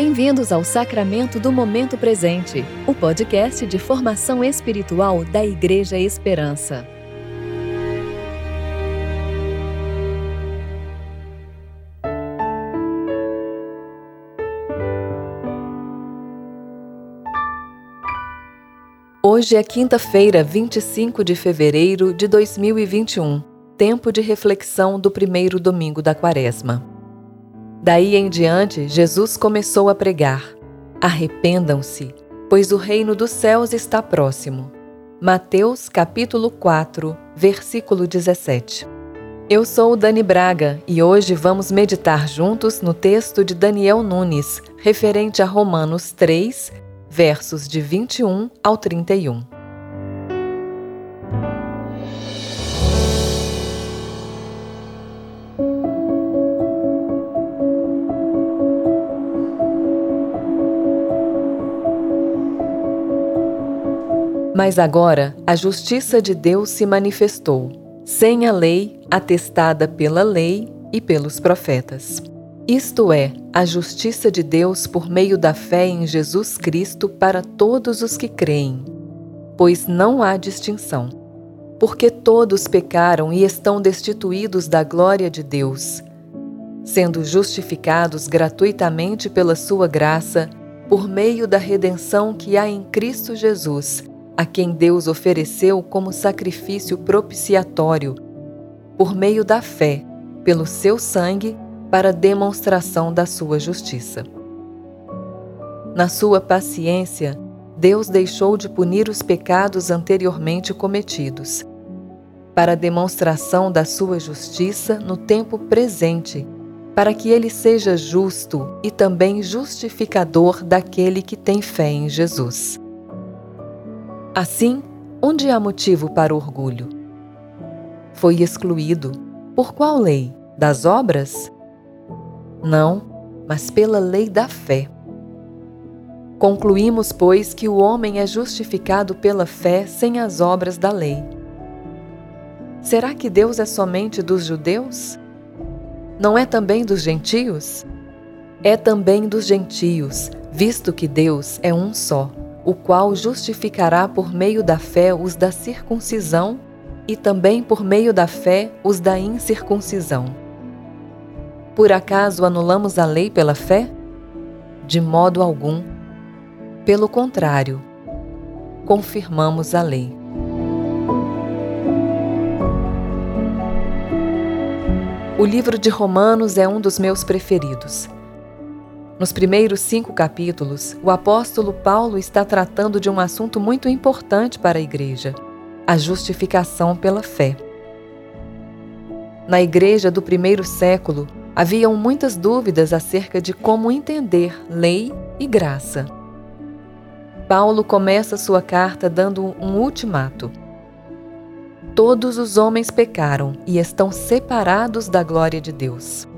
Bem-vindos ao Sacramento do Momento Presente, o podcast de formação espiritual da Igreja Esperança. Hoje é quinta-feira, 25 de fevereiro de 2021, tempo de reflexão do primeiro domingo da Quaresma. Daí em diante, Jesus começou a pregar: Arrependam-se, pois o reino dos céus está próximo. Mateus capítulo 4, versículo 17. Eu sou Dani Braga e hoje vamos meditar juntos no texto de Daniel Nunes, referente a Romanos 3, versos de 21 ao 31. Mas agora a justiça de Deus se manifestou, sem a lei, atestada pela lei e pelos profetas. Isto é, a justiça de Deus por meio da fé em Jesus Cristo para todos os que creem. Pois não há distinção. Porque todos pecaram e estão destituídos da glória de Deus, sendo justificados gratuitamente pela Sua graça, por meio da redenção que há em Cristo Jesus a quem Deus ofereceu como sacrifício propiciatório, por meio da fé, pelo seu sangue, para demonstração da sua justiça. Na sua paciência, Deus deixou de punir os pecados anteriormente cometidos, para demonstração da sua justiça no tempo presente, para que ele seja justo e também justificador daquele que tem fé em Jesus. Assim, onde há motivo para orgulho? Foi excluído. Por qual lei? Das obras? Não, mas pela lei da fé. Concluímos, pois, que o homem é justificado pela fé sem as obras da lei. Será que Deus é somente dos judeus? Não é também dos gentios? É também dos gentios, visto que Deus é um só o qual justificará por meio da fé os da circuncisão e também por meio da fé os da incircuncisão. Por acaso anulamos a lei pela fé? De modo algum. Pelo contrário, confirmamos a lei. O livro de Romanos é um dos meus preferidos. Nos primeiros cinco capítulos, o apóstolo Paulo está tratando de um assunto muito importante para a igreja: a justificação pela fé. Na igreja do primeiro século, haviam muitas dúvidas acerca de como entender lei e graça. Paulo começa sua carta dando um ultimato. Todos os homens pecaram e estão separados da glória de Deus.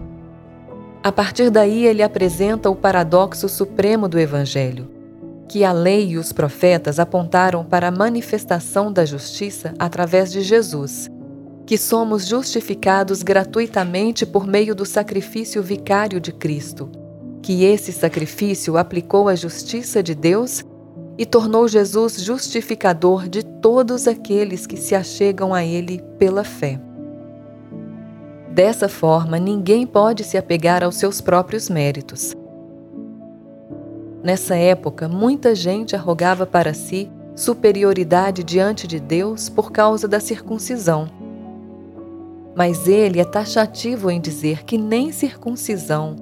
A partir daí, ele apresenta o paradoxo supremo do Evangelho, que a lei e os profetas apontaram para a manifestação da justiça através de Jesus, que somos justificados gratuitamente por meio do sacrifício vicário de Cristo, que esse sacrifício aplicou a justiça de Deus e tornou Jesus justificador de todos aqueles que se achegam a Ele pela fé. Dessa forma, ninguém pode se apegar aos seus próprios méritos. Nessa época, muita gente arrogava para si superioridade diante de Deus por causa da circuncisão. Mas ele é taxativo em dizer que nem circuncisão,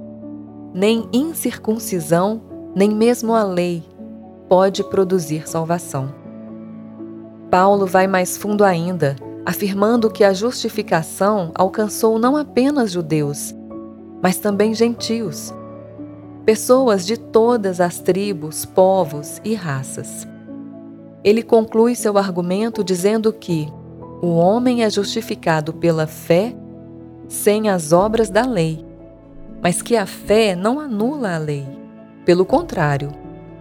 nem incircuncisão, nem mesmo a lei pode produzir salvação. Paulo vai mais fundo ainda afirmando que a justificação alcançou não apenas judeus, mas também gentios, pessoas de todas as tribos, povos e raças. Ele conclui seu argumento dizendo que o homem é justificado pela fé sem as obras da lei, mas que a fé não anula a lei. Pelo contrário,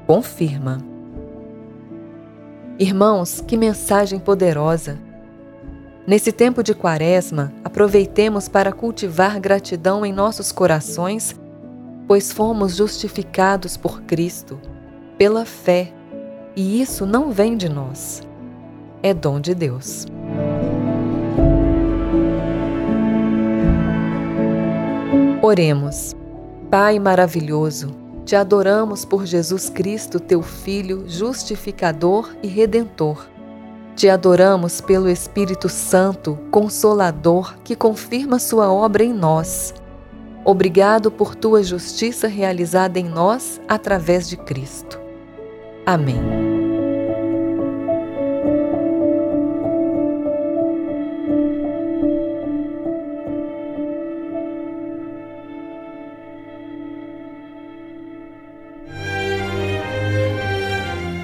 confirma. Irmãos, que mensagem poderosa! Nesse tempo de Quaresma, aproveitemos para cultivar gratidão em nossos corações pois fomos justificados por Cristo, pela fé, e isso não vem de nós, é dom de Deus. Oremos. Pai maravilhoso, te adoramos por Jesus Cristo, teu Filho, justificador e redentor. Te adoramos pelo Espírito Santo, consolador, que confirma sua obra em nós. Obrigado por tua justiça realizada em nós através de Cristo. Amém.